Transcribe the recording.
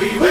We will.